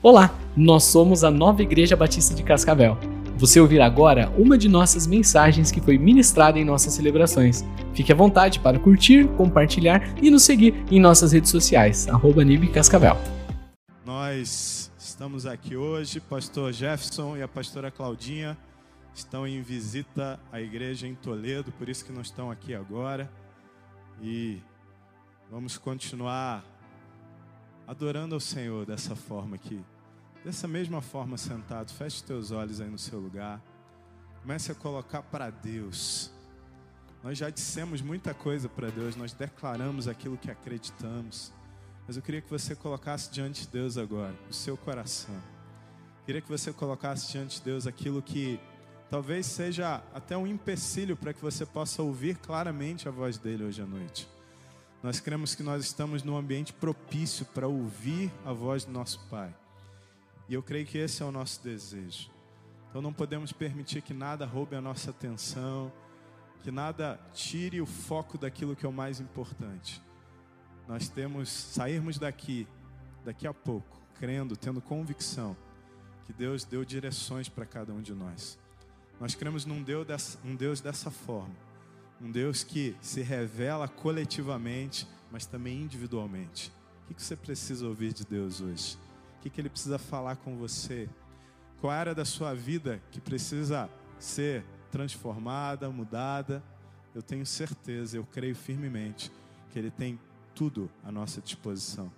Olá, nós somos a Nova Igreja Batista de Cascavel. Você ouvirá agora uma de nossas mensagens que foi ministrada em nossas celebrações. Fique à vontade para curtir, compartilhar e nos seguir em nossas redes sociais, arroba Cascavel. Nós estamos aqui hoje, pastor Jefferson e a pastora Claudinha estão em visita à igreja em Toledo, por isso que não estão aqui agora. E vamos continuar adorando ao Senhor dessa forma aqui. Dessa mesma forma, sentado, feche teus olhos aí no seu lugar. Comece a colocar para Deus. Nós já dissemos muita coisa para Deus, nós declaramos aquilo que acreditamos. Mas eu queria que você colocasse diante de Deus agora, o seu coração. Queria que você colocasse diante de Deus aquilo que talvez seja até um empecilho para que você possa ouvir claramente a voz dele hoje à noite. Nós cremos que nós estamos num ambiente propício para ouvir a voz do nosso Pai. E eu creio que esse é o nosso desejo. Então não podemos permitir que nada roube a nossa atenção, que nada tire o foco daquilo que é o mais importante. Nós temos sairmos daqui, daqui a pouco, crendo, tendo convicção que Deus deu direções para cada um de nós. Nós cremos num Deus dessa, um Deus dessa forma um Deus que se revela coletivamente, mas também individualmente. O que você precisa ouvir de Deus hoje? O que Ele precisa falar com você? Qual área da sua vida que precisa ser transformada, mudada? Eu tenho certeza, eu creio firmemente que Ele tem tudo à nossa disposição.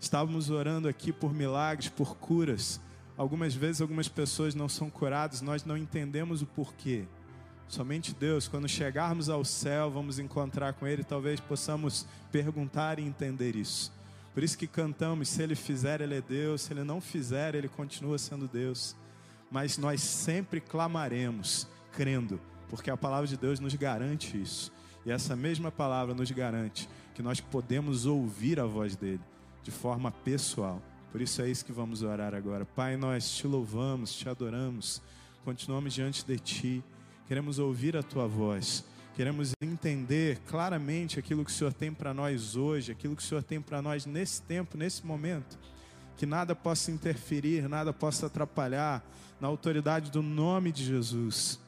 Estávamos orando aqui por milagres, por curas. Algumas vezes, algumas pessoas não são curadas, nós não entendemos o porquê. Somente Deus, quando chegarmos ao céu, vamos encontrar com Ele, talvez possamos perguntar e entender isso. Por isso que cantamos: se Ele fizer, Ele é Deus, se Ele não fizer, Ele continua sendo Deus. Mas nós sempre clamaremos, crendo, porque a palavra de Deus nos garante isso. E essa mesma palavra nos garante que nós podemos ouvir a voz dele de forma pessoal. Por isso é isso que vamos orar agora. Pai, nós te louvamos, te adoramos, continuamos diante de ti queremos ouvir a tua voz, queremos entender claramente aquilo que o Senhor tem para nós hoje, aquilo que o Senhor tem para nós nesse tempo, nesse momento. Que nada possa interferir, nada possa atrapalhar na autoridade do nome de Jesus.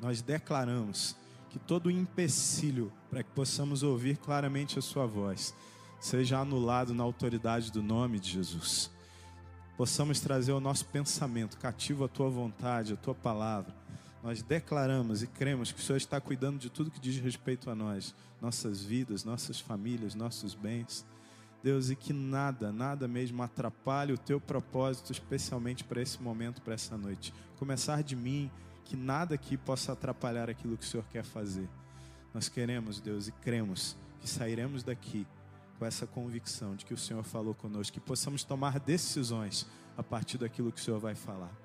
Nós declaramos que todo empecilho para que possamos ouvir claramente a Sua voz seja anulado na autoridade do nome de Jesus. Possamos trazer o nosso pensamento cativo à Tua vontade, à Tua palavra nós declaramos e cremos que o Senhor está cuidando de tudo que diz respeito a nós, nossas vidas, nossas famílias, nossos bens. Deus, e que nada, nada mesmo atrapalhe o teu propósito, especialmente para esse momento, para essa noite. Começar de mim, que nada aqui possa atrapalhar aquilo que o Senhor quer fazer. Nós queremos, Deus, e cremos que sairemos daqui com essa convicção de que o Senhor falou conosco, que possamos tomar decisões a partir daquilo que o Senhor vai falar.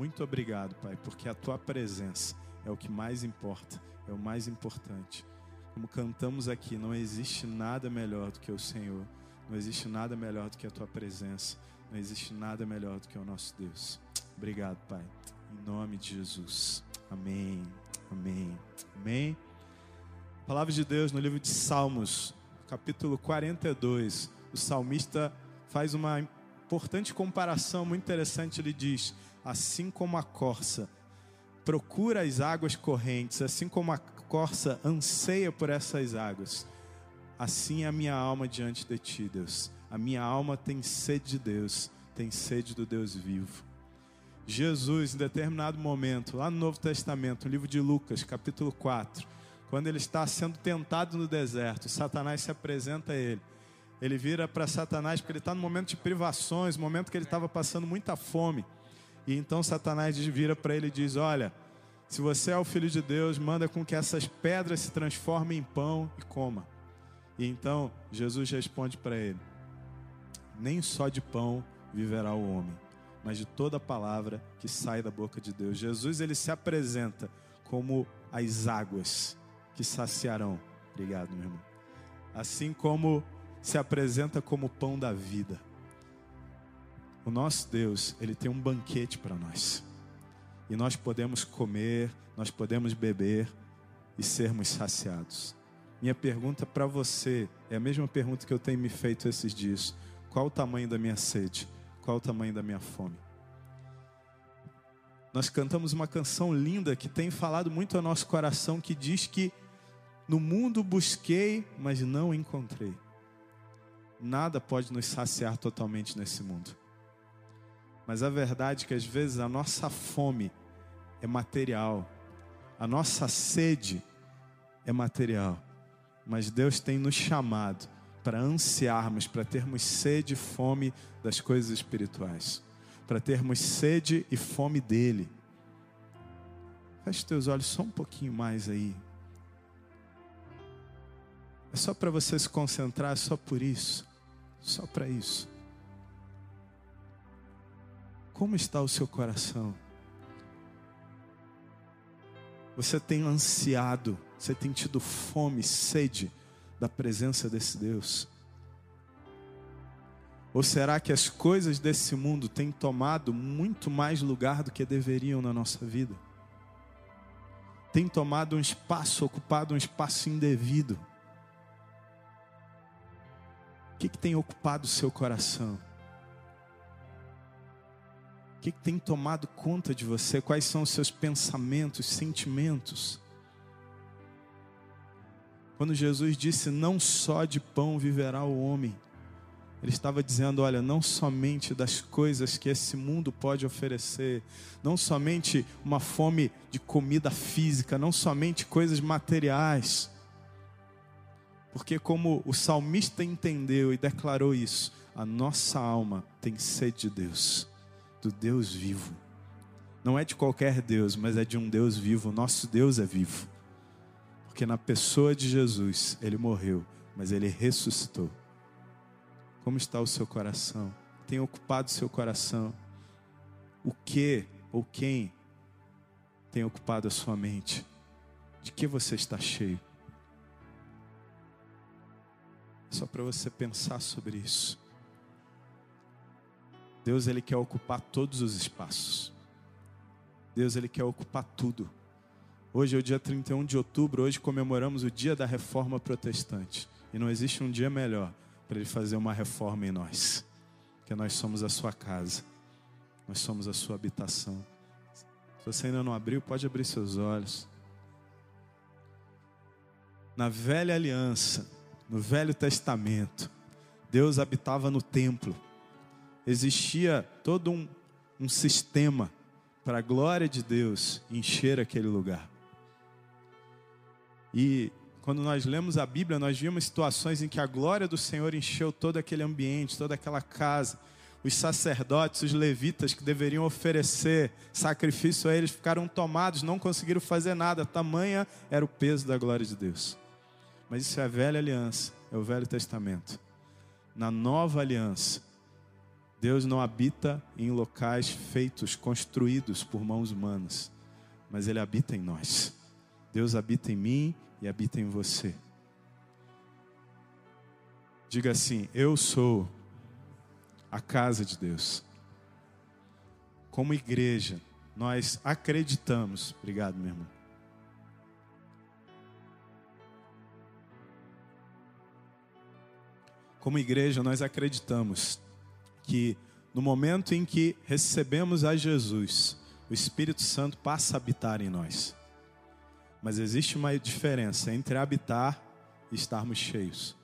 Muito obrigado, Pai, porque a tua presença é o que mais importa, é o mais importante. Como cantamos aqui, não existe nada melhor do que o Senhor, não existe nada melhor do que a tua presença, não existe nada melhor do que o nosso Deus. Obrigado, Pai. Em nome de Jesus. Amém. Amém. Amém. Palavra de Deus no livro de Salmos, capítulo 42, o salmista faz uma importante comparação muito interessante. Ele diz: assim como a corça procura as águas correntes, assim como a corça anseia por essas águas, assim é a minha alma diante de ti, Deus. A minha alma tem sede de Deus, tem sede do Deus vivo. Jesus, em determinado momento, lá no Novo Testamento, no livro de Lucas, capítulo 4, quando ele está sendo tentado no deserto, Satanás se apresenta a ele. Ele vira para Satanás, porque ele está no momento de privações, momento que ele estava passando muita fome. E então Satanás vira para ele e diz: Olha, se você é o filho de Deus, manda com que essas pedras se transformem em pão e coma. E então Jesus responde para ele: Nem só de pão viverá o homem, mas de toda palavra que sai da boca de Deus. Jesus ele se apresenta como as águas que saciarão. Obrigado, meu irmão. Assim como se apresenta como pão da vida. O nosso Deus, ele tem um banquete para nós. E nós podemos comer, nós podemos beber e sermos saciados. Minha pergunta para você é a mesma pergunta que eu tenho me feito esses dias: qual o tamanho da minha sede? Qual o tamanho da minha fome? Nós cantamos uma canção linda que tem falado muito ao nosso coração, que diz que no mundo busquei, mas não encontrei. Nada pode nos saciar totalmente nesse mundo. Mas a verdade é que às vezes a nossa fome é material, a nossa sede é material. Mas Deus tem nos chamado para ansiarmos, para termos sede e fome das coisas espirituais para termos sede e fome dele. Feche teus olhos só um pouquinho mais aí. É só para você se concentrar, é só por isso. Só para isso. Como está o seu coração? Você tem ansiado, você tem tido fome, sede da presença desse Deus? Ou será que as coisas desse mundo têm tomado muito mais lugar do que deveriam na nossa vida? Tem tomado um espaço, ocupado um espaço indevido. O que, que tem ocupado o seu coração? O que, tem tomado conta de você? Quais são os seus pensamentos, sentimentos? Quando Jesus disse: Não só de pão viverá o homem ele estava dizendo: olha, não somente das coisas que esse mundo pode oferecer, não somente uma fome de comida física, não somente coisas materiais. Porque, como o salmista entendeu e declarou isso, a nossa alma tem sede de Deus, do Deus vivo. Não é de qualquer Deus, mas é de um Deus vivo. Nosso Deus é vivo. Porque na pessoa de Jesus, ele morreu, mas ele ressuscitou. Como está o seu coração? Tem ocupado o seu coração? O que ou quem tem ocupado a sua mente? De que você está cheio? Só para você pensar sobre isso. Deus ele quer ocupar todos os espaços. Deus ele quer ocupar tudo. Hoje é o dia 31 de outubro, hoje comemoramos o dia da reforma protestante. E não existe um dia melhor para Ele fazer uma reforma em nós. Que nós somos a sua casa, nós somos a sua habitação. Se você ainda não abriu, pode abrir seus olhos. Na velha aliança, no Velho Testamento, Deus habitava no templo. Existia todo um, um sistema para a glória de Deus encher aquele lugar. E quando nós lemos a Bíblia, nós vimos situações em que a glória do Senhor encheu todo aquele ambiente, toda aquela casa. Os sacerdotes, os levitas que deveriam oferecer sacrifício a eles ficaram tomados, não conseguiram fazer nada, tamanha era o peso da glória de Deus. Mas isso é a velha aliança, é o Velho Testamento. Na nova aliança, Deus não habita em locais feitos, construídos por mãos humanas, mas Ele habita em nós. Deus habita em mim e habita em você. Diga assim: Eu sou a casa de Deus. Como igreja, nós acreditamos. Obrigado, meu irmão. Como igreja, nós acreditamos que no momento em que recebemos a Jesus, o Espírito Santo passa a habitar em nós. Mas existe uma diferença entre habitar e estarmos cheios.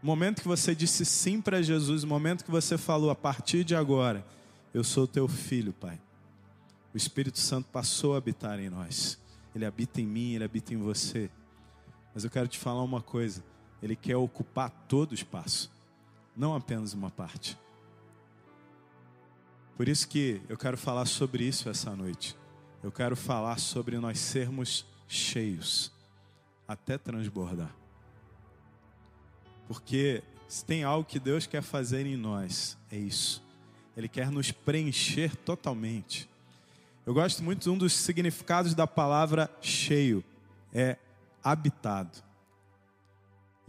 O momento que você disse sim para Jesus, o momento que você falou, a partir de agora, eu sou teu filho, Pai. O Espírito Santo passou a habitar em nós. Ele habita em mim, ele habita em você. Mas eu quero te falar uma coisa: ele quer ocupar todo o espaço, não apenas uma parte. Por isso que eu quero falar sobre isso essa noite eu quero falar sobre nós sermos cheios até transbordar. Porque se tem algo que Deus quer fazer em nós, é isso. Ele quer nos preencher totalmente. Eu gosto muito de um dos significados da palavra cheio, é habitado.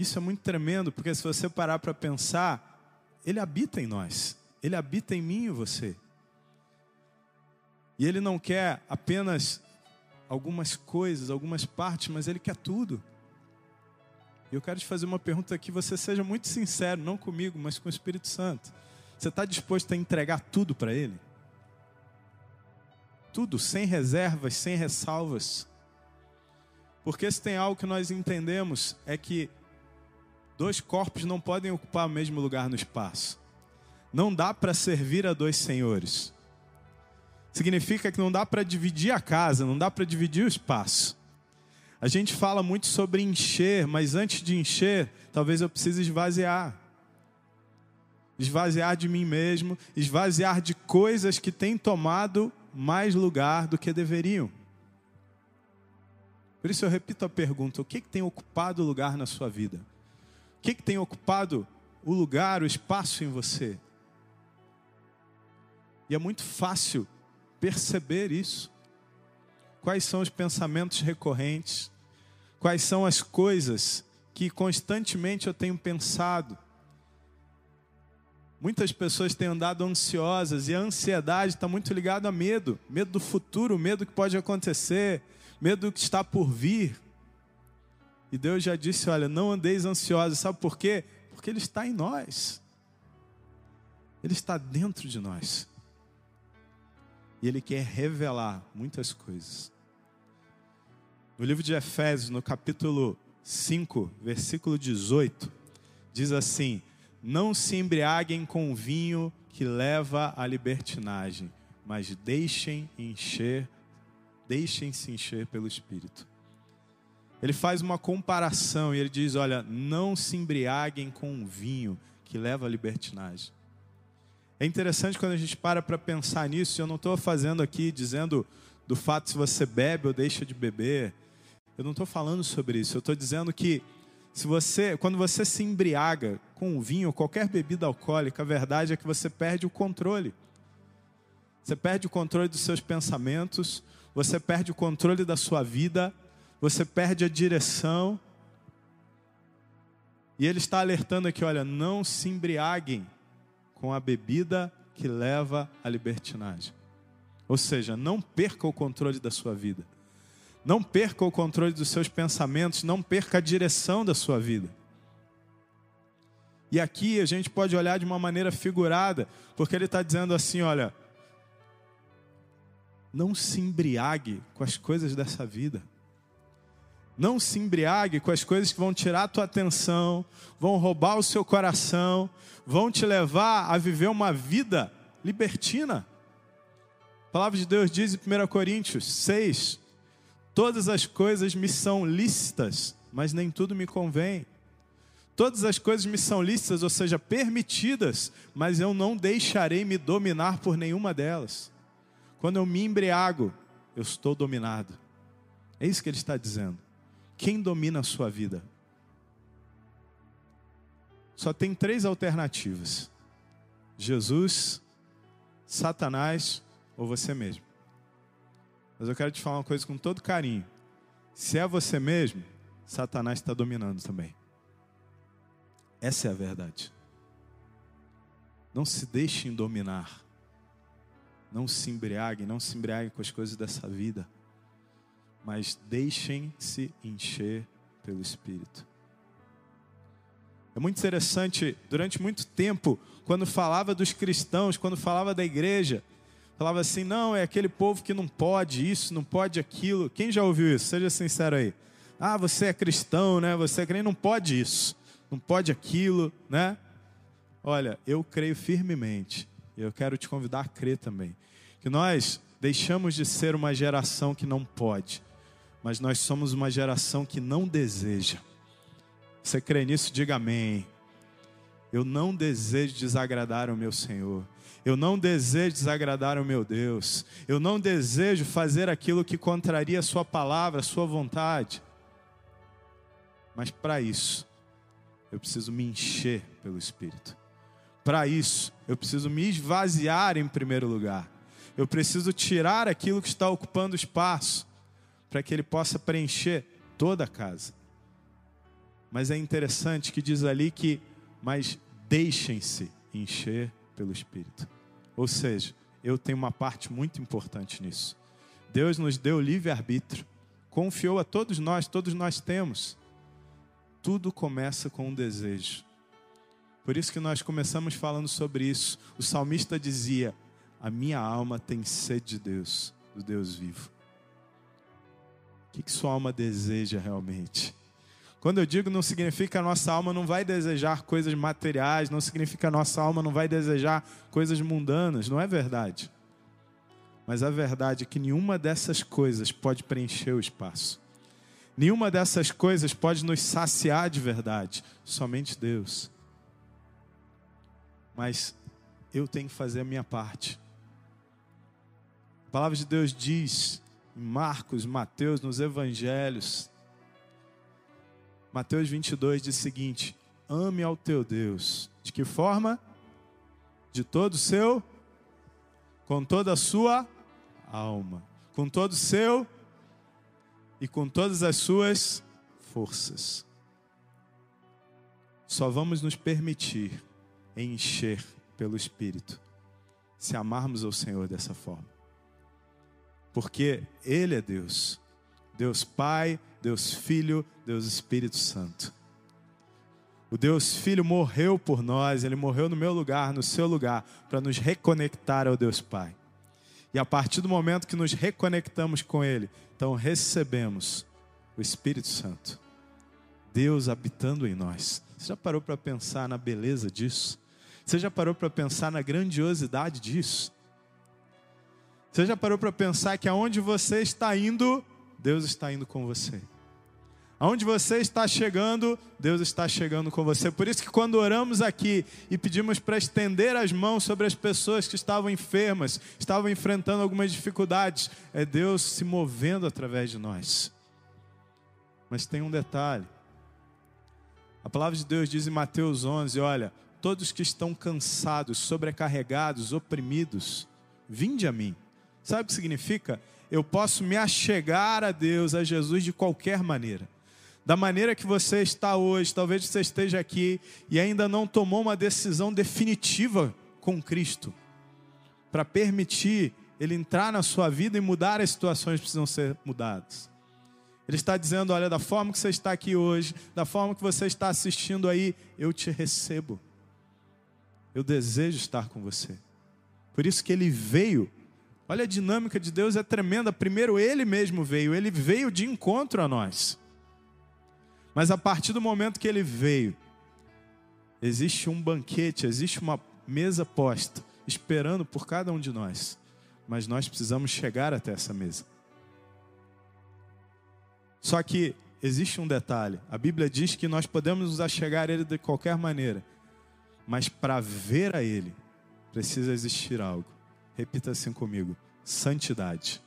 Isso é muito tremendo, porque se você parar para pensar, ele habita em nós. Ele habita em mim e você. E Ele não quer apenas algumas coisas, algumas partes, mas Ele quer tudo. E eu quero te fazer uma pergunta que você seja muito sincero, não comigo, mas com o Espírito Santo. Você está disposto a entregar tudo para Ele? Tudo, sem reservas, sem ressalvas. Porque se tem algo que nós entendemos é que dois corpos não podem ocupar o mesmo lugar no espaço. Não dá para servir a dois senhores. Significa que não dá para dividir a casa, não dá para dividir o espaço. A gente fala muito sobre encher, mas antes de encher, talvez eu precise esvaziar. Esvaziar de mim mesmo, esvaziar de coisas que têm tomado mais lugar do que deveriam. Por isso eu repito a pergunta: o que, que tem ocupado lugar na sua vida? O que, que tem ocupado o lugar, o espaço em você? E é muito fácil perceber isso. Quais são os pensamentos recorrentes? Quais são as coisas que constantemente eu tenho pensado? Muitas pessoas têm andado ansiosas e a ansiedade está muito ligada a medo, medo do futuro, medo que pode acontecer, medo do que está por vir. E Deus já disse: olha, não andeis ansiosos, sabe por quê? Porque Ele está em nós, Ele está dentro de nós, e Ele quer revelar muitas coisas. No livro de Efésios, no capítulo 5, versículo 18, diz assim: não se embriaguem com vinho que leva à libertinagem, mas deixem encher, deixem-se encher pelo Espírito. Ele faz uma comparação e ele diz: olha, não se embriaguem com vinho que leva à libertinagem. É interessante quando a gente para para pensar nisso. Eu não estou fazendo aqui dizendo do fato se você bebe ou deixa de beber. Eu não estou falando sobre isso. Eu estou dizendo que se você, quando você se embriaga com o vinho ou qualquer bebida alcoólica, a verdade é que você perde o controle. Você perde o controle dos seus pensamentos, você perde o controle da sua vida, você perde a direção. E ele está alertando aqui, olha, não se embriaguem com a bebida que leva à libertinagem. Ou seja, não perca o controle da sua vida. Não perca o controle dos seus pensamentos, não perca a direção da sua vida. E aqui a gente pode olhar de uma maneira figurada, porque ele está dizendo assim: olha, não se embriague com as coisas dessa vida. Não se embriague com as coisas que vão tirar a tua atenção, vão roubar o seu coração, vão te levar a viver uma vida libertina. A palavra de Deus diz em 1 Coríntios 6, Todas as coisas me são lícitas, mas nem tudo me convém. Todas as coisas me são lícitas, ou seja, permitidas, mas eu não deixarei me dominar por nenhuma delas. Quando eu me embriago, eu estou dominado. É isso que ele está dizendo. Quem domina a sua vida? Só tem três alternativas: Jesus, Satanás ou você mesmo. Mas eu quero te falar uma coisa com todo carinho. Se é você mesmo, Satanás está dominando também. Essa é a verdade. Não se deixem dominar. Não se embriaguem, não se embriaguem com as coisas dessa vida. Mas deixem-se encher pelo Espírito. É muito interessante, durante muito tempo, quando falava dos cristãos, quando falava da igreja, falava assim: não, é aquele povo que não pode isso, não pode aquilo. Quem já ouviu isso? Seja sincero aí. Ah, você é cristão, né? Você é crente, não pode isso, não pode aquilo, né? Olha, eu creio firmemente, e eu quero te convidar a crer também, que nós deixamos de ser uma geração que não pode, mas nós somos uma geração que não deseja. Você crê nisso? Diga amém. Eu não desejo desagradar o meu Senhor. Eu não desejo desagradar o meu Deus. Eu não desejo fazer aquilo que contraria a Sua palavra, a Sua vontade. Mas para isso, eu preciso me encher pelo Espírito. Para isso, eu preciso me esvaziar em primeiro lugar. Eu preciso tirar aquilo que está ocupando espaço, para que Ele possa preencher toda a casa. Mas é interessante que diz ali que, mas deixem-se encher pelo Espírito. Ou seja, eu tenho uma parte muito importante nisso. Deus nos deu livre-arbítrio, confiou a todos nós, todos nós temos. Tudo começa com um desejo. Por isso que nós começamos falando sobre isso. O salmista dizia: A minha alma tem sede de Deus, do Deus vivo. O que, sua alma deseja realmente? Quando eu digo não significa a nossa alma não vai desejar coisas materiais, não significa a nossa alma não vai desejar coisas mundanas, não é verdade. Mas a verdade é que nenhuma dessas coisas pode preencher o espaço. Nenhuma dessas coisas pode nos saciar de verdade, somente Deus. Mas eu tenho que fazer a minha parte. A palavra de Deus diz Marcos, Mateus, nos evangelhos, Mateus 22 diz o seguinte: ame ao teu Deus. De que forma? De todo o seu, com toda a sua alma, com todo o seu e com todas as suas forças. Só vamos nos permitir encher pelo Espírito se amarmos ao Senhor dessa forma. Porque Ele é Deus, Deus Pai, Deus Filho, Deus Espírito Santo. O Deus Filho morreu por nós, ele morreu no meu lugar, no seu lugar, para nos reconectar ao Deus Pai. E a partir do momento que nos reconectamos com Ele, então recebemos o Espírito Santo, Deus habitando em nós. Você já parou para pensar na beleza disso? Você já parou para pensar na grandiosidade disso? Você já parou para pensar que aonde você está indo, Deus está indo com você? Aonde você está chegando, Deus está chegando com você. Por isso que quando oramos aqui e pedimos para estender as mãos sobre as pessoas que estavam enfermas, estavam enfrentando algumas dificuldades, é Deus se movendo através de nós. Mas tem um detalhe. A palavra de Deus diz em Mateus 11, olha, todos que estão cansados, sobrecarregados, oprimidos, vinde a mim. Sabe o que significa? Eu posso me achegar a Deus, a Jesus de qualquer maneira da maneira que você está hoje, talvez você esteja aqui e ainda não tomou uma decisão definitiva com Cristo, para permitir Ele entrar na sua vida e mudar as situações que precisam ser mudadas. Ele está dizendo: olha, da forma que você está aqui hoje, da forma que você está assistindo aí, eu te recebo. Eu desejo estar com você. Por isso que ele veio. Olha a dinâmica de Deus é tremenda. Primeiro ele mesmo veio, ele veio de encontro a nós. Mas a partir do momento que ele veio, existe um banquete, existe uma mesa posta, esperando por cada um de nós. Mas nós precisamos chegar até essa mesa. Só que existe um detalhe: a Bíblia diz que nós podemos nos achegar a Ele de qualquer maneira, mas para ver a Ele, precisa existir algo. Repita assim comigo: santidade.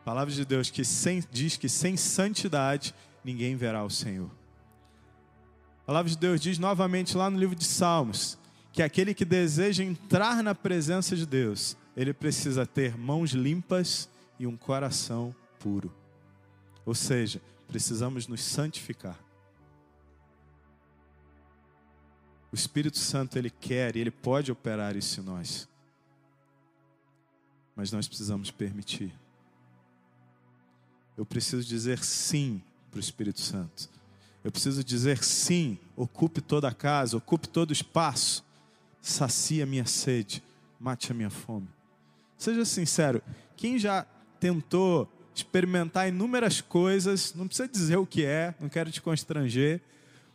A palavra de Deus que sem, diz que sem santidade ninguém verá o Senhor. A palavra de Deus diz novamente lá no livro de Salmos que aquele que deseja entrar na presença de Deus, ele precisa ter mãos limpas e um coração puro. Ou seja, precisamos nos santificar. O Espírito Santo ele quer e ele pode operar isso em nós. Mas nós precisamos permitir. Eu preciso dizer sim para o Espírito Santo. Eu preciso dizer sim, ocupe toda a casa, ocupe todo o espaço, sacia minha sede, mate a minha fome. Seja sincero, quem já tentou experimentar inúmeras coisas, não precisa dizer o que é, não quero te constranger,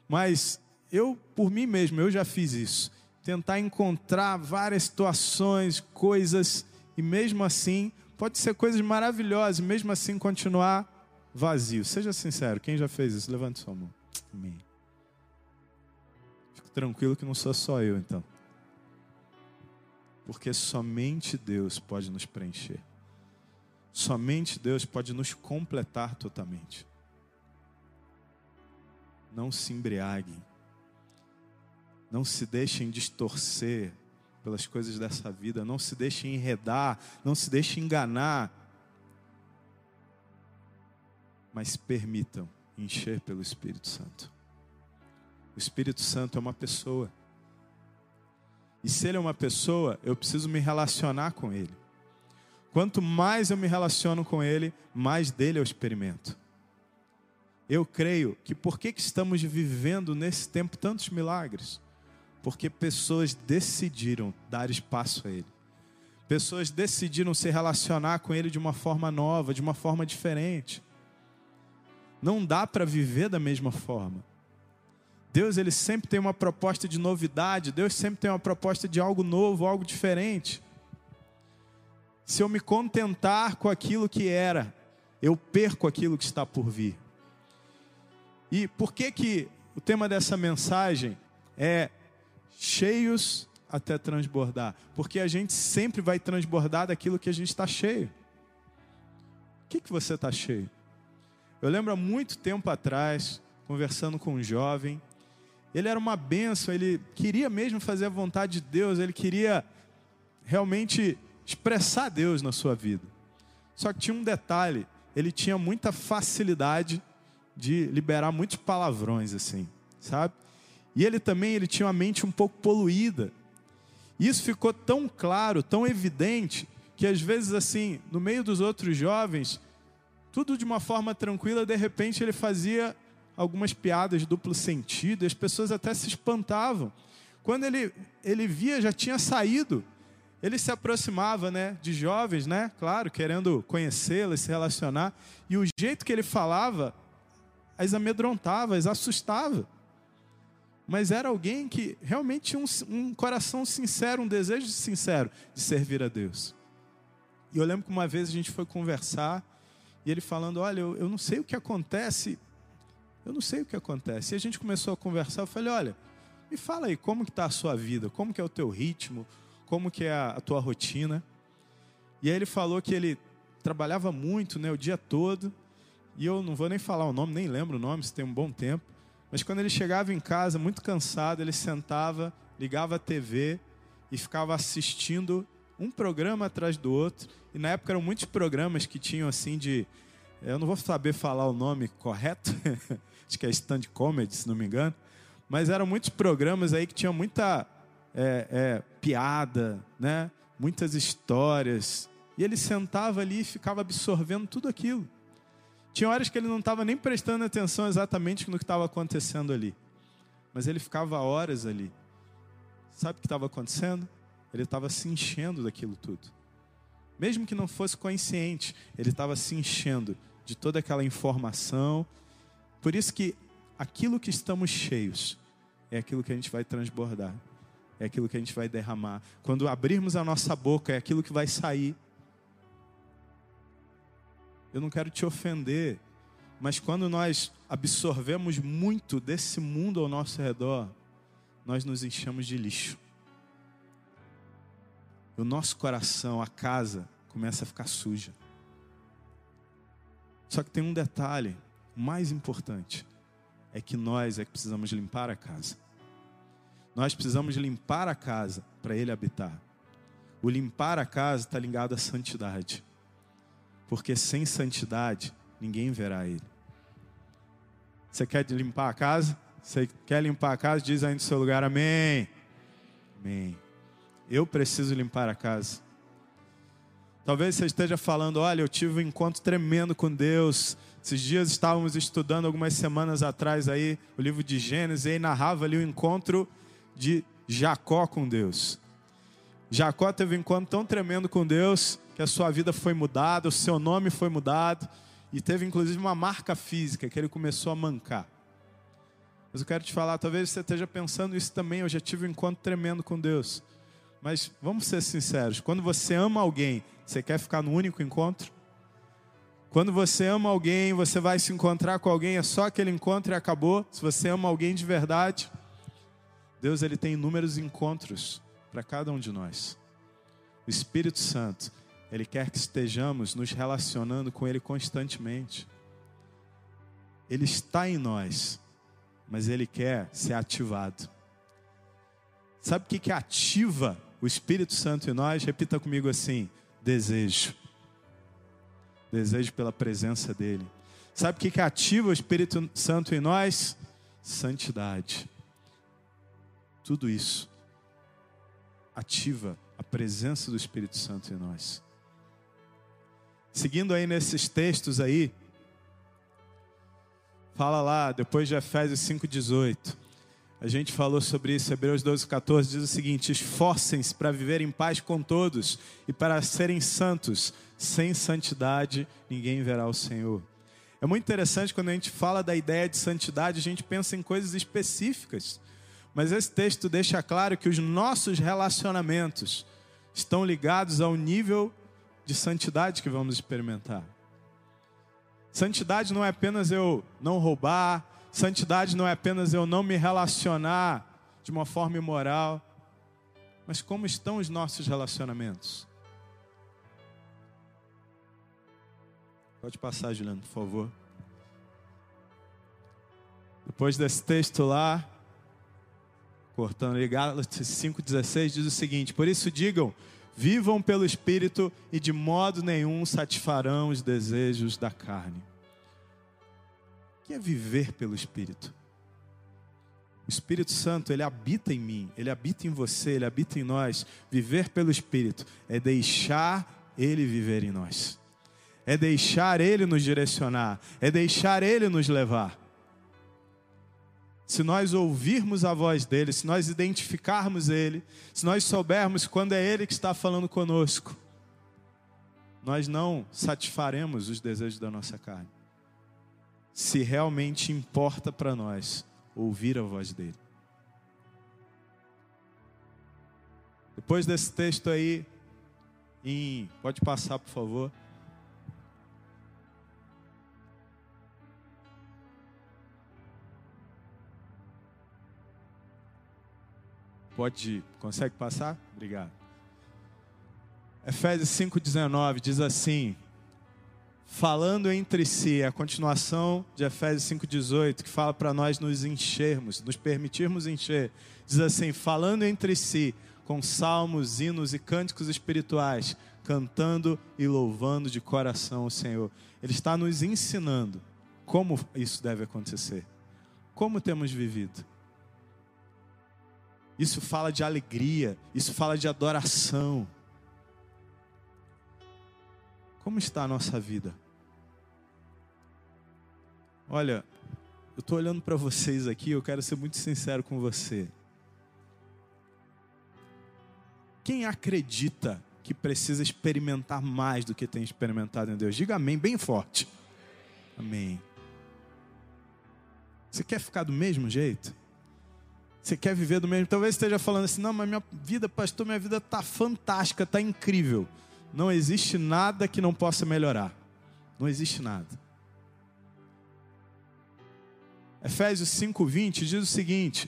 mas eu, por mim mesmo, eu já fiz isso. Tentar encontrar várias situações, coisas, e mesmo assim, pode ser coisas maravilhosas, e mesmo assim continuar vazio. Seja sincero, quem já fez isso? Levante sua mão. Amém. Fico tranquilo que não sou só eu, então. Porque somente Deus pode nos preencher. Somente Deus pode nos completar totalmente. Não se embriaguem. Não se deixem distorcer pelas coisas dessa vida. Não se deixem enredar. Não se deixem enganar mas permitam encher pelo Espírito Santo. O Espírito Santo é uma pessoa. E se ele é uma pessoa, eu preciso me relacionar com ele. Quanto mais eu me relaciono com ele, mais dele eu experimento. eu creio que por que, que estamos vivendo nesse tempo tantos milagres? Porque pessoas decidiram dar espaço a Ele. Pessoas decidiram se relacionar com Ele de uma forma nova, de uma forma diferente. Não dá para viver da mesma forma. Deus ele sempre tem uma proposta de novidade, Deus sempre tem uma proposta de algo novo, algo diferente. Se eu me contentar com aquilo que era, eu perco aquilo que está por vir. E por que que o tema dessa mensagem é cheios até transbordar? Porque a gente sempre vai transbordar daquilo que a gente está cheio. O que, que você está cheio? Eu lembro há muito tempo atrás, conversando com um jovem, ele era uma benção, ele queria mesmo fazer a vontade de Deus, ele queria realmente expressar Deus na sua vida. Só que tinha um detalhe, ele tinha muita facilidade de liberar muitos palavrões assim, sabe? E ele também ele tinha uma mente um pouco poluída. Isso ficou tão claro, tão evidente, que às vezes assim, no meio dos outros jovens, tudo de uma forma tranquila, de repente ele fazia algumas piadas de duplo sentido, e as pessoas até se espantavam. Quando ele, ele via, já tinha saído, ele se aproximava né, de jovens, né, claro, querendo conhecê-las, se relacionar, e o jeito que ele falava as amedrontava, as assustava. Mas era alguém que realmente tinha um, um coração sincero, um desejo sincero de servir a Deus. E eu lembro que uma vez a gente foi conversar, e ele falando: Olha, eu, eu não sei o que acontece eu não sei o que acontece. E a gente começou a conversar, eu falei, olha, me fala aí, como que está a sua vida? Como que é o teu ritmo? Como que é a, a tua rotina? E aí ele falou que ele trabalhava muito, né, o dia todo. E eu não vou nem falar o nome, nem lembro o nome, se tem um bom tempo. Mas quando ele chegava em casa, muito cansado, ele sentava, ligava a TV e ficava assistindo um programa atrás do outro. E na época eram muitos programas que tinham assim de. Eu não vou saber falar o nome correto, acho que é stand comedy, se não me engano. Mas eram muitos programas aí que tinham muita é, é, piada, né? muitas histórias. E ele sentava ali e ficava absorvendo tudo aquilo. Tinha horas que ele não estava nem prestando atenção exatamente no que estava acontecendo ali. Mas ele ficava horas ali. Sabe o que estava acontecendo? Ele estava se enchendo daquilo tudo. Mesmo que não fosse consciente, ele estava se enchendo de toda aquela informação, por isso que aquilo que estamos cheios é aquilo que a gente vai transbordar, é aquilo que a gente vai derramar. Quando abrirmos a nossa boca, é aquilo que vai sair. Eu não quero te ofender, mas quando nós absorvemos muito desse mundo ao nosso redor, nós nos enchemos de lixo. O nosso coração, a casa, começa a ficar suja. Só que tem um detalhe: mais importante é que nós é que precisamos limpar a casa. Nós precisamos limpar a casa para Ele habitar. O limpar a casa está ligado à santidade. Porque sem santidade, ninguém verá Ele. Você quer limpar a casa? Você quer limpar a casa? Diz aí no seu lugar, amém. Amém. Eu preciso limpar a casa. Talvez você esteja falando: olha, eu tive um encontro tremendo com Deus. Esses dias estávamos estudando algumas semanas atrás aí o livro de Gênesis e narrava ali o encontro de Jacó com Deus. Jacó teve um encontro tão tremendo com Deus que a sua vida foi mudada, o seu nome foi mudado e teve inclusive uma marca física que ele começou a mancar. Mas eu quero te falar, talvez você esteja pensando isso também. Eu já tive um encontro tremendo com Deus. Mas vamos ser sinceros: quando você ama alguém você quer ficar no único encontro? Quando você ama alguém, você vai se encontrar com alguém, é só aquele encontro e acabou. Se você ama alguém de verdade, Deus ele tem inúmeros encontros para cada um de nós. O Espírito Santo, ele quer que estejamos nos relacionando com ele constantemente. Ele está em nós, mas ele quer ser ativado. Sabe o que, que ativa o Espírito Santo em nós? Repita comigo assim: desejo. Desejo pela presença dEle. Sabe o que, que ativa o Espírito Santo em nós? Santidade. Tudo isso ativa a presença do Espírito Santo em nós. Seguindo aí nesses textos aí, fala lá, depois de Efésios 5,18. A gente falou sobre isso, Hebreus 12, 14 diz o seguinte: esforcem-se para viver em paz com todos e para serem santos. Sem santidade ninguém verá o Senhor. É muito interessante quando a gente fala da ideia de santidade, a gente pensa em coisas específicas. Mas esse texto deixa claro que os nossos relacionamentos estão ligados ao nível de santidade que vamos experimentar. Santidade não é apenas eu não roubar, santidade não é apenas eu não me relacionar de uma forma imoral, mas como estão os nossos relacionamentos? Pode passar, Juliano, por favor. Depois desse texto lá, cortando ali, Gálatas 5,16 diz o seguinte: Por isso digam, vivam pelo Espírito e de modo nenhum satisfarão os desejos da carne. O que é viver pelo Espírito? O Espírito Santo, ele habita em mim, ele habita em você, ele habita em nós. Viver pelo Espírito é deixar ele viver em nós é deixar Ele nos direcionar, é deixar Ele nos levar. Se nós ouvirmos a voz dele, se nós identificarmos ele, se nós soubermos quando é ele que está falando conosco, nós não satisfaremos os desejos da nossa carne. Se realmente importa para nós ouvir a voz dele. Depois desse texto aí, em, pode passar por favor. Pode, consegue passar? Obrigado. Efésios 5,19 diz assim: falando entre si, a continuação de Efésios 5,18, que fala para nós nos enchermos, nos permitirmos encher, diz assim: falando entre si, com salmos, hinos e cânticos espirituais, cantando e louvando de coração o Senhor. Ele está nos ensinando como isso deve acontecer, como temos vivido. Isso fala de alegria, isso fala de adoração. Como está a nossa vida? Olha, eu estou olhando para vocês aqui, eu quero ser muito sincero com você. Quem acredita que precisa experimentar mais do que tem experimentado em Deus? Diga amém bem forte. Amém. Você quer ficar do mesmo jeito? Você quer viver do mesmo? Talvez esteja falando assim: não, mas minha vida, pastor, minha vida está fantástica, está incrível. Não existe nada que não possa melhorar. Não existe nada. Efésios 5:20 diz o seguinte: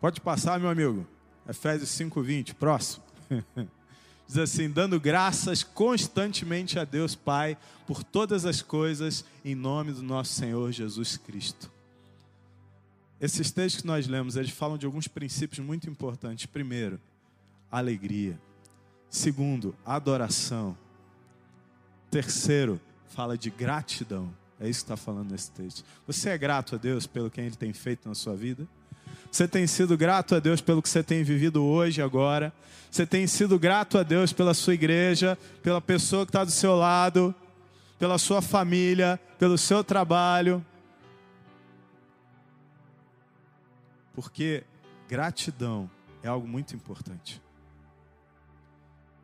Pode passar, meu amigo. Efésios 5:20, próximo. Diz assim: dando graças constantemente a Deus Pai por todas as coisas, em nome do nosso Senhor Jesus Cristo. Esses textos que nós lemos, eles falam de alguns princípios muito importantes. Primeiro, alegria. Segundo, adoração. Terceiro, fala de gratidão. É isso que está falando nesse texto. Você é grato a Deus pelo que Ele tem feito na sua vida? Você tem sido grato a Deus pelo que você tem vivido hoje, agora. Você tem sido grato a Deus pela sua igreja, pela pessoa que está do seu lado, pela sua família, pelo seu trabalho. Porque gratidão é algo muito importante.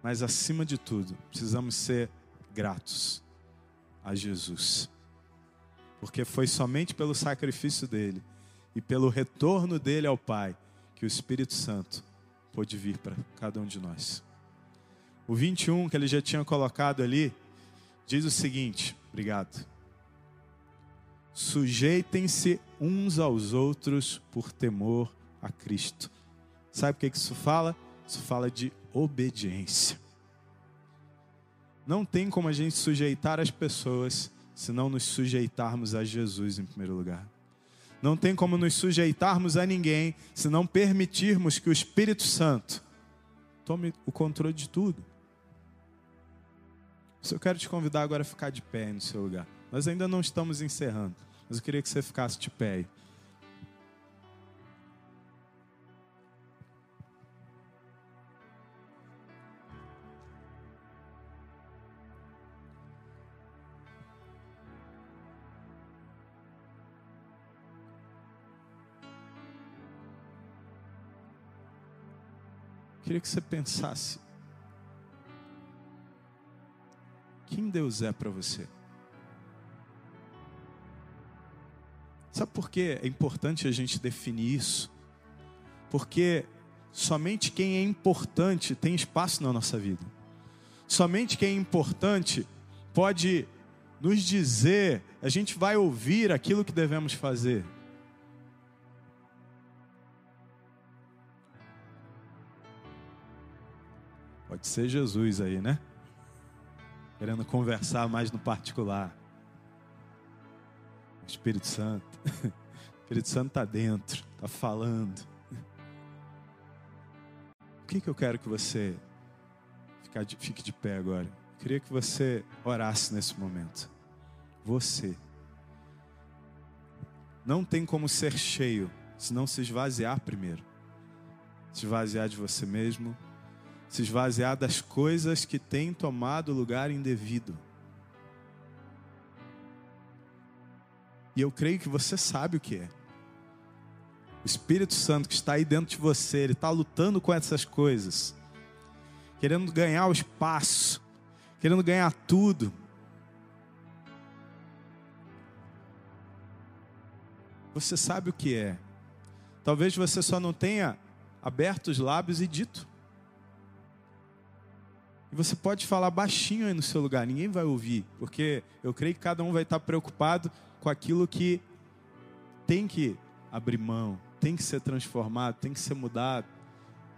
Mas acima de tudo, precisamos ser gratos a Jesus. Porque foi somente pelo sacrifício dele e pelo retorno dele ao Pai, que o Espírito Santo pôde vir para cada um de nós. O 21 que ele já tinha colocado ali diz o seguinte: obrigado. Sujeitem-se uns aos outros por temor a Cristo. Sabe o que isso fala? Isso fala de obediência. Não tem como a gente sujeitar as pessoas se não nos sujeitarmos a Jesus em primeiro lugar. Não tem como nos sujeitarmos a ninguém se não permitirmos que o Espírito Santo tome o controle de tudo. Eu quero te convidar agora a ficar de pé no seu lugar. Nós ainda não estamos encerrando, mas eu queria que você ficasse de pé queria que você pensasse: quem Deus é para você? Sabe por que é importante a gente definir isso? Porque somente quem é importante tem espaço na nossa vida. Somente quem é importante pode nos dizer, a gente vai ouvir aquilo que devemos fazer. Pode ser Jesus aí, né? Querendo conversar mais no particular. O Espírito Santo. O Espírito Santo está dentro, está falando. O que, que eu quero que você fique de pé agora? Eu queria que você orasse nesse momento. Você. Não tem como ser cheio se não se esvaziar primeiro. Se esvaziar de você mesmo, se esvaziar das coisas que têm tomado lugar indevido. E eu creio que você sabe o que é. O Espírito Santo que está aí dentro de você, ele está lutando com essas coisas, querendo ganhar o espaço, querendo ganhar tudo. Você sabe o que é. Talvez você só não tenha aberto os lábios e dito. E você pode falar baixinho aí no seu lugar, ninguém vai ouvir, porque eu creio que cada um vai estar preocupado com aquilo que tem que abrir mão, tem que ser transformado, tem que ser mudado,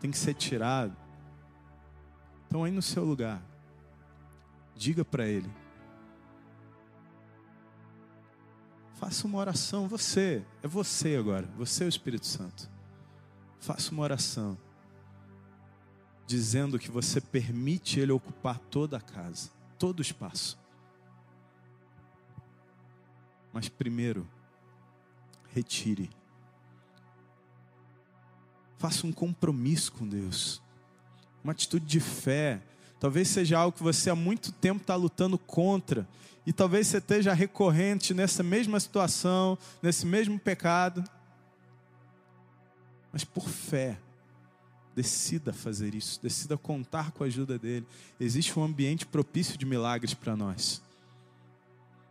tem que ser tirado. Então, aí no seu lugar, diga para Ele. Faça uma oração, você, é você agora, você é o Espírito Santo. Faça uma oração, dizendo que você permite Ele ocupar toda a casa, todo o espaço. Mas primeiro, retire. Faça um compromisso com Deus. Uma atitude de fé. Talvez seja algo que você há muito tempo está lutando contra. E talvez você esteja recorrente nessa mesma situação, nesse mesmo pecado. Mas por fé, decida fazer isso, decida contar com a ajuda dele. Existe um ambiente propício de milagres para nós.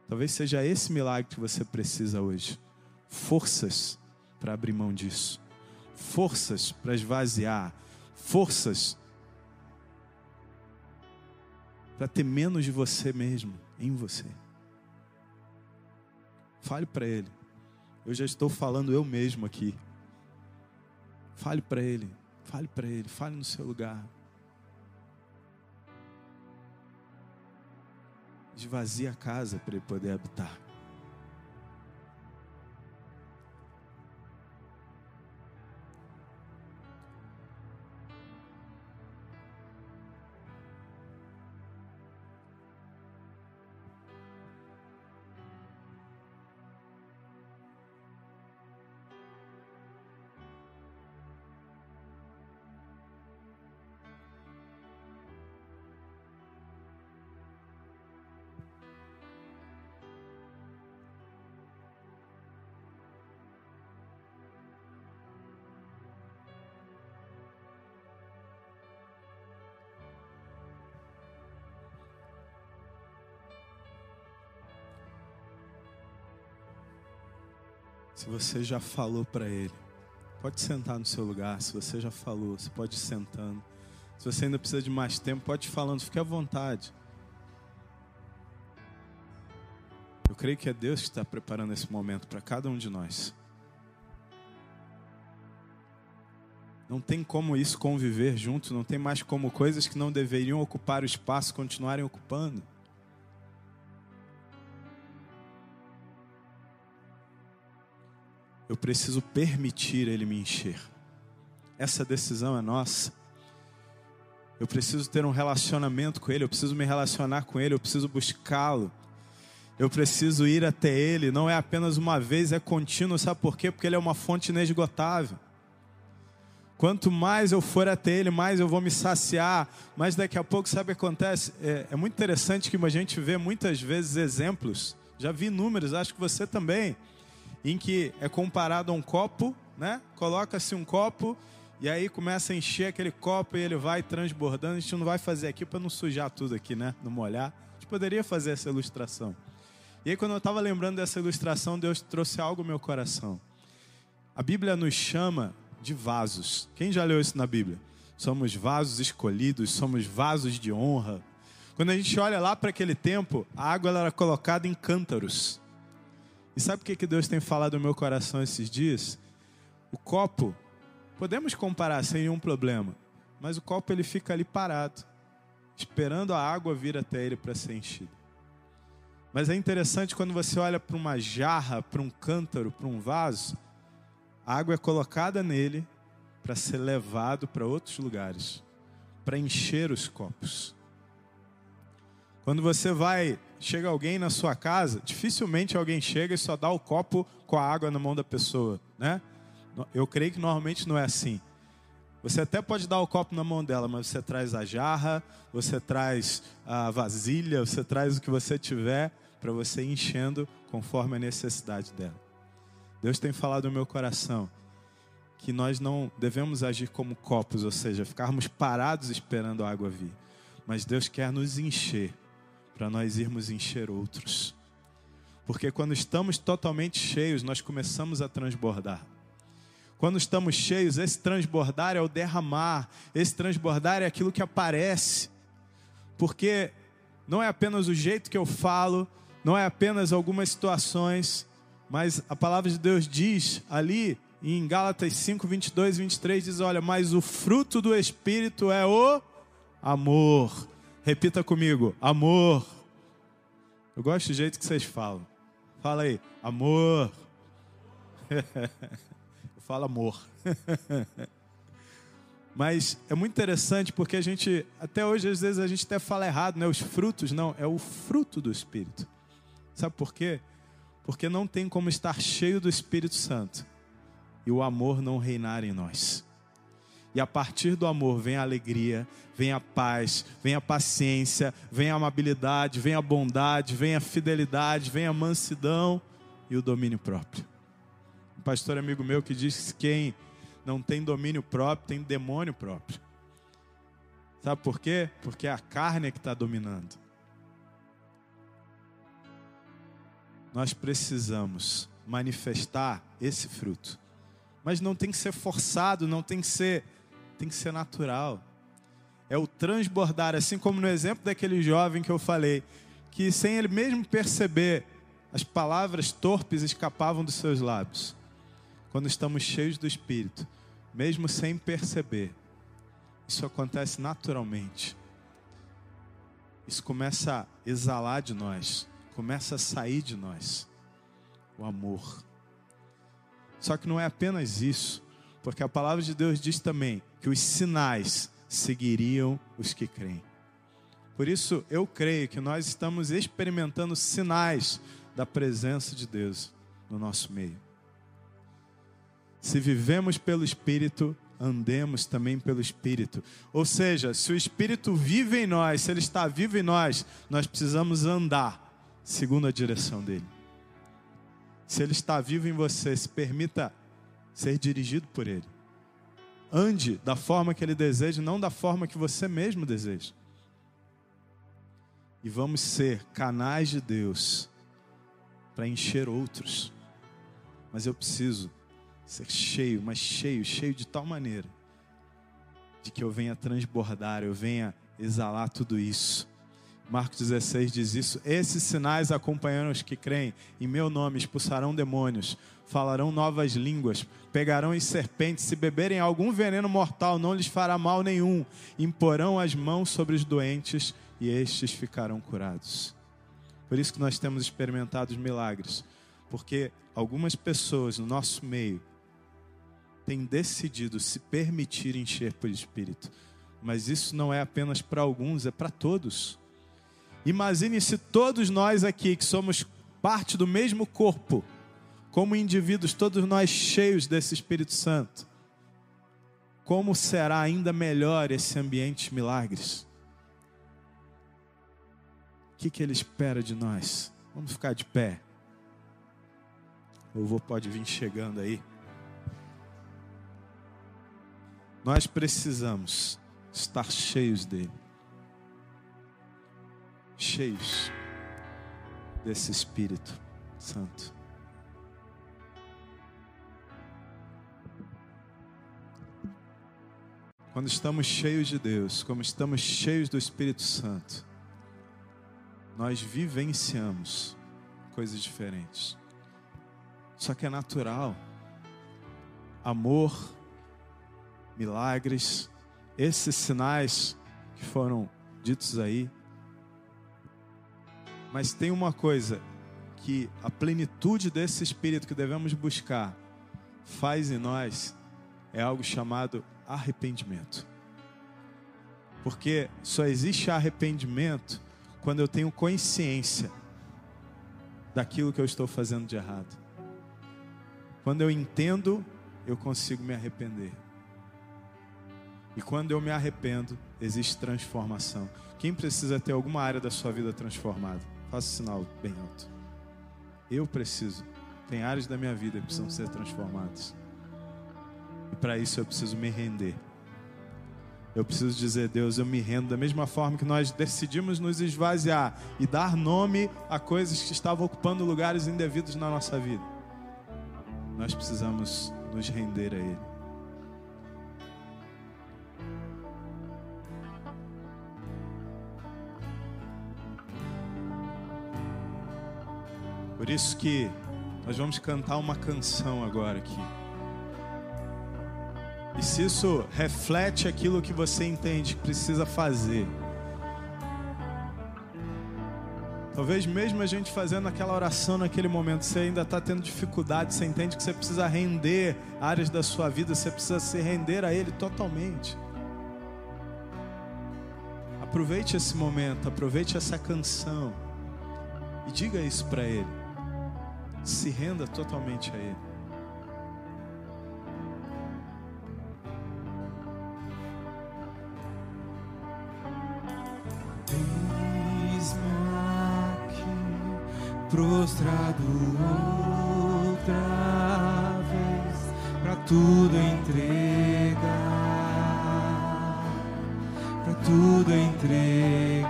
Talvez seja esse milagre que você precisa hoje. Forças para abrir mão disso. Forças para esvaziar. Forças para ter menos de você mesmo em você. Fale para ele. Eu já estou falando eu mesmo aqui. Fale para ele. Fale para ele. Fale no seu lugar. esvazia a casa para ele poder habitar. Se você já falou para ele, pode sentar no seu lugar. Se você já falou, você pode ir sentando. Se você ainda precisa de mais tempo, pode ir falando, fique à vontade. Eu creio que é Deus que está preparando esse momento para cada um de nós. Não tem como isso conviver junto, não tem mais como coisas que não deveriam ocupar o espaço continuarem ocupando. Eu preciso permitir Ele me encher. Essa decisão é nossa. Eu preciso ter um relacionamento com Ele, eu preciso me relacionar com Ele, eu preciso buscá-lo. Eu preciso ir até Ele, não é apenas uma vez, é contínuo, sabe por quê? Porque Ele é uma fonte inesgotável. Quanto mais eu for até Ele, mais eu vou me saciar. Mas daqui a pouco, sabe o que acontece? É, é muito interessante que a gente vê muitas vezes exemplos, já vi números, acho que você também em que é comparado a um copo, né? Coloca-se um copo E aí começa a encher aquele copo e ele vai transbordando. A gente não vai fazer aqui para não sujar tudo aqui, né? Não molhar. A gente poderia fazer essa ilustração. E aí, quando eu estava lembrando dessa ilustração, Deus trouxe algo ao meu coração. A Bíblia nos chama de vasos. Quem já leu isso na Bíblia? Somos vasos escolhidos, somos vasos de honra. Quando a gente olha lá para aquele tempo, a água era colocada em cântaros. E sabe o que, que Deus tem falado no meu coração esses dias? O copo, podemos comparar sem nenhum problema, mas o copo ele fica ali parado, esperando a água vir até ele para ser enchida. Mas é interessante quando você olha para uma jarra, para um cântaro, para um vaso, a água é colocada nele para ser levado para outros lugares, para encher os copos. Quando você vai, chega alguém na sua casa, dificilmente alguém chega e só dá o copo com a água na mão da pessoa, né? Eu creio que normalmente não é assim. Você até pode dar o copo na mão dela, mas você traz a jarra, você traz a vasilha, você traz o que você tiver para você ir enchendo conforme a necessidade dela. Deus tem falado no meu coração que nós não devemos agir como copos, ou seja, ficarmos parados esperando a água vir. Mas Deus quer nos encher para nós irmos encher outros. Porque quando estamos totalmente cheios, nós começamos a transbordar. Quando estamos cheios, esse transbordar é o derramar, esse transbordar é aquilo que aparece. Porque não é apenas o jeito que eu falo, não é apenas algumas situações, mas a palavra de Deus diz ali em Gálatas 5, 22 e 23 diz: Olha, mas o fruto do Espírito é o amor. Repita comigo: amor. Eu gosto do jeito que vocês falam. Fala aí, amor. Eu falo amor. Mas é muito interessante porque a gente, até hoje, às vezes a gente até fala errado, né? Os frutos, não, é o fruto do Espírito. Sabe por quê? porque não tem como estar cheio do Espírito Santo e o amor não reinar em nós. E a partir do amor vem a alegria, vem a paz, vem a paciência, vem a amabilidade, vem a bondade, vem a fidelidade, vem a mansidão e o domínio próprio. Um pastor amigo meu que diz que quem não tem domínio próprio tem demônio próprio. Sabe por quê? Porque é a carne que está dominando. nós precisamos manifestar esse fruto. Mas não tem que ser forçado, não tem que ser, tem que ser natural. É o transbordar, assim como no exemplo daquele jovem que eu falei, que sem ele mesmo perceber, as palavras torpes escapavam dos seus lábios. Quando estamos cheios do Espírito, mesmo sem perceber, isso acontece naturalmente. Isso começa a exalar de nós começa a sair de nós o amor. Só que não é apenas isso, porque a palavra de Deus diz também que os sinais seguiriam os que creem. Por isso, eu creio que nós estamos experimentando sinais da presença de Deus no nosso meio. Se vivemos pelo Espírito, andemos também pelo Espírito. Ou seja, se o Espírito vive em nós, se ele está vivo em nós, nós precisamos andar segundo a direção dele. Se ele está vivo em você, se permita ser dirigido por ele. Ande da forma que ele deseja, não da forma que você mesmo deseja. E vamos ser canais de Deus para encher outros. Mas eu preciso ser cheio, mas cheio, cheio de tal maneira de que eu venha transbordar, eu venha exalar tudo isso Marcos 16 diz isso. Esses sinais acompanharão os que creem. Em meu nome expulsarão demônios, falarão novas línguas, pegarão as serpentes. Se beberem algum veneno mortal, não lhes fará mal nenhum. Imporão as mãos sobre os doentes e estes ficarão curados. Por isso que nós temos experimentado os milagres. Porque algumas pessoas no nosso meio têm decidido se permitir encher pelo Espírito. Mas isso não é apenas para alguns, é para todos. Imagine se todos nós aqui, que somos parte do mesmo corpo, como indivíduos, todos nós cheios desse Espírito Santo, como será ainda melhor esse ambiente de milagres? O que, que ele espera de nós? Vamos ficar de pé. O vô pode vir chegando aí. Nós precisamos estar cheios dele. Cheios desse Espírito Santo. Quando estamos cheios de Deus, como estamos cheios do Espírito Santo, nós vivenciamos coisas diferentes. Só que é natural. Amor, milagres, esses sinais que foram ditos aí. Mas tem uma coisa que a plenitude desse espírito que devemos buscar faz em nós é algo chamado arrependimento. Porque só existe arrependimento quando eu tenho consciência daquilo que eu estou fazendo de errado. Quando eu entendo, eu consigo me arrepender. E quando eu me arrependo, existe transformação. Quem precisa ter alguma área da sua vida transformada? Faça o sinal bem alto. Eu preciso. Tem áreas da minha vida que precisam ser transformadas. E para isso eu preciso me render. Eu preciso dizer, Deus, eu me rendo da mesma forma que nós decidimos nos esvaziar e dar nome a coisas que estavam ocupando lugares indevidos na nossa vida. Nós precisamos nos render a Ele. Por isso que nós vamos cantar uma canção agora aqui. E se isso reflete aquilo que você entende que precisa fazer. Talvez mesmo a gente fazendo aquela oração naquele momento, você ainda está tendo dificuldade, você entende que você precisa render áreas da sua vida, você precisa se render a Ele totalmente. Aproveite esse momento, aproveite essa canção e diga isso para Ele. Se renda totalmente a Ele. Prostrado outra vez para tudo entregar, para tudo entregar.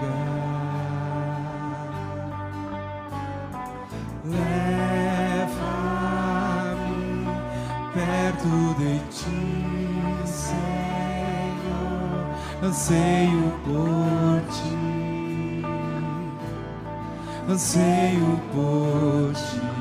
Leva-me perto de ti, Senhor, anseio por anseio por ti.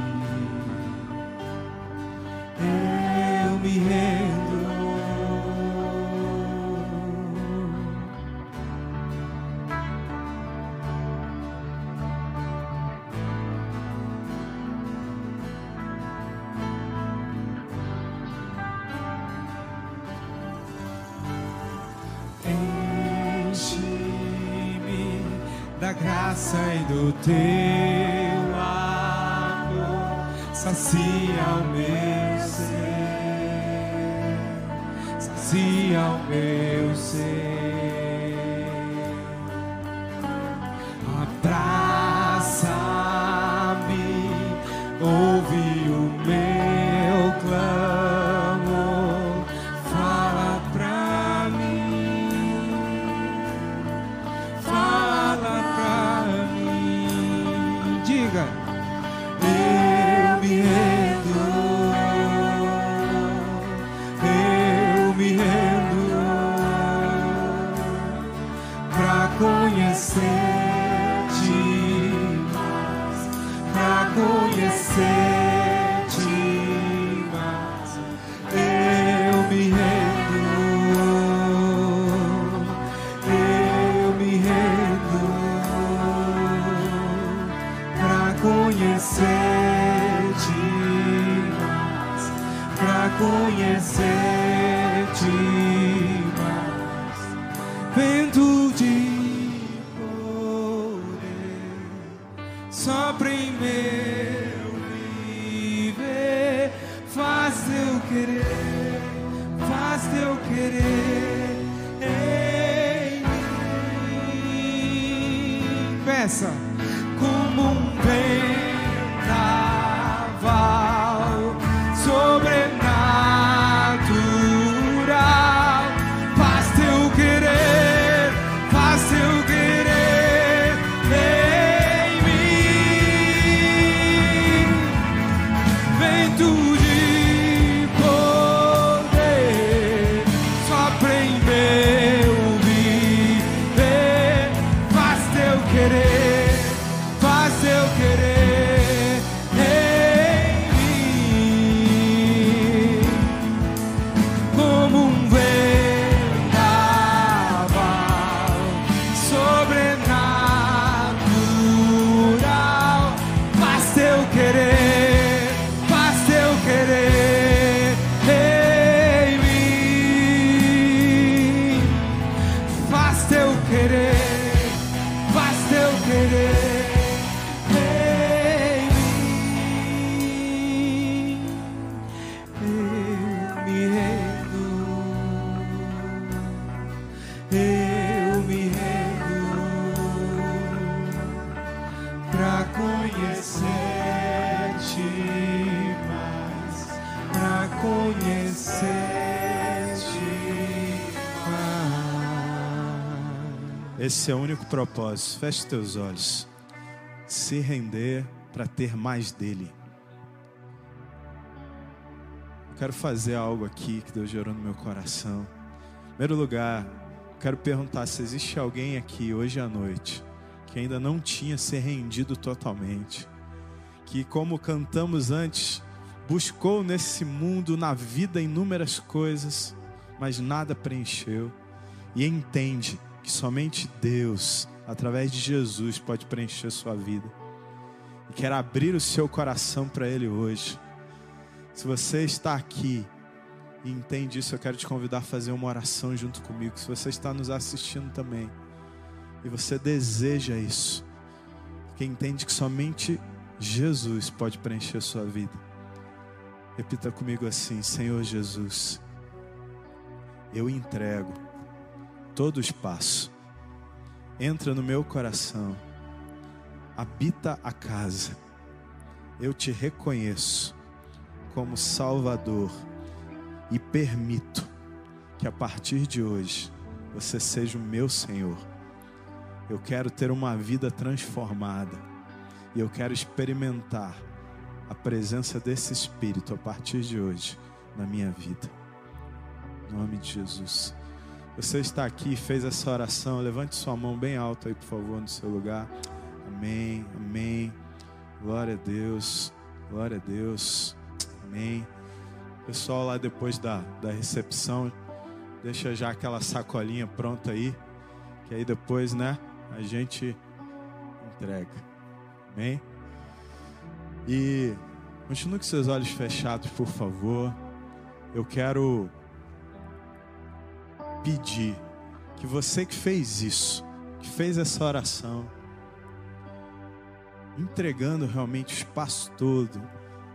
Esse é o único propósito. Feche teus olhos. Se render para ter mais dele. Quero fazer algo aqui que Deus gerou no meu coração. Em primeiro lugar, quero perguntar se existe alguém aqui hoje à noite que ainda não tinha se rendido totalmente. Que, como cantamos antes, buscou nesse mundo, na vida, inúmeras coisas, mas nada preencheu. E entende que somente Deus, através de Jesus, pode preencher sua vida. E quer abrir o seu coração para Ele hoje. Se você está aqui e entende isso, eu quero te convidar a fazer uma oração junto comigo. Se você está nos assistindo também e você deseja isso, porque entende que somente Jesus pode preencher sua vida. Repita comigo assim: Senhor Jesus, eu entrego todo o espaço, entra no meu coração, habita a casa. Eu te reconheço como Salvador e permito que a partir de hoje você seja o meu Senhor. Eu quero ter uma vida transformada e eu quero experimentar a presença desse Espírito a partir de hoje na minha vida. Em nome de Jesus. Você está aqui fez essa oração, levante sua mão bem alta aí, por favor, no seu lugar. Amém, amém. Glória a Deus, glória a Deus, amém. Pessoal, lá depois da, da recepção, deixa já aquela sacolinha pronta aí, que aí depois, né, a gente entrega, amém. E continue com seus olhos fechados, por favor. Eu quero pedir que você que fez isso, que fez essa oração, entregando realmente o espaço todo,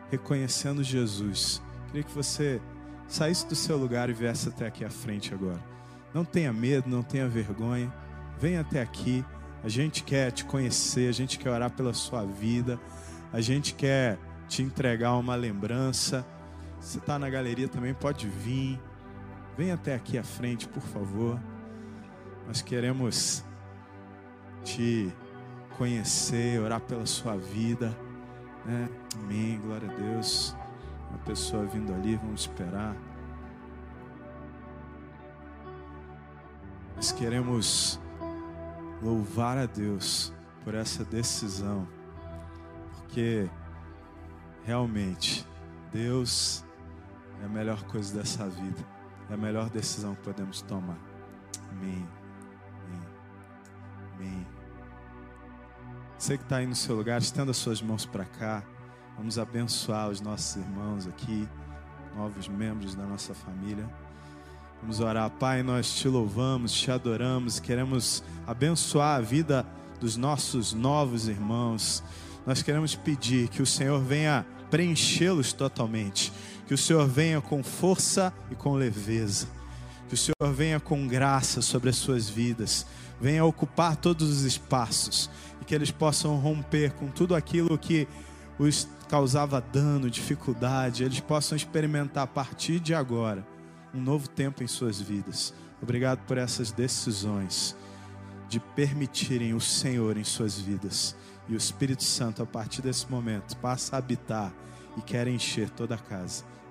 reconhecendo Jesus, queria que você saísse do seu lugar e viesse até aqui à frente agora. Não tenha medo, não tenha vergonha, venha até aqui. A gente quer te conhecer, a gente quer orar pela sua vida, a gente quer te entregar uma lembrança. Se está na galeria também, pode vir. Vem até aqui à frente, por favor. Nós queremos te conhecer, orar pela sua vida. Né? Amém, glória a Deus. Uma pessoa vindo ali, vamos esperar. Nós queremos louvar a Deus por essa decisão, porque realmente Deus é a melhor coisa dessa vida, é a melhor decisão que podemos tomar. Amém. Amém. Amém. Você que está aí no seu lugar, estenda suas mãos para cá. Vamos abençoar os nossos irmãos aqui, novos membros da nossa família. Vamos orar, Pai, nós te louvamos, te adoramos, queremos abençoar a vida dos nossos novos irmãos. Nós queremos pedir que o Senhor venha preenchê-los totalmente, que o Senhor venha com força e com leveza, que o Senhor venha com graça sobre as suas vidas, venha ocupar todos os espaços e que eles possam romper com tudo aquilo que os causava dano, dificuldade, eles possam experimentar a partir de agora um novo tempo em suas vidas. Obrigado por essas decisões de permitirem o Senhor em suas vidas. E o Espírito Santo, a partir desse momento, passa a habitar e quer encher toda a casa.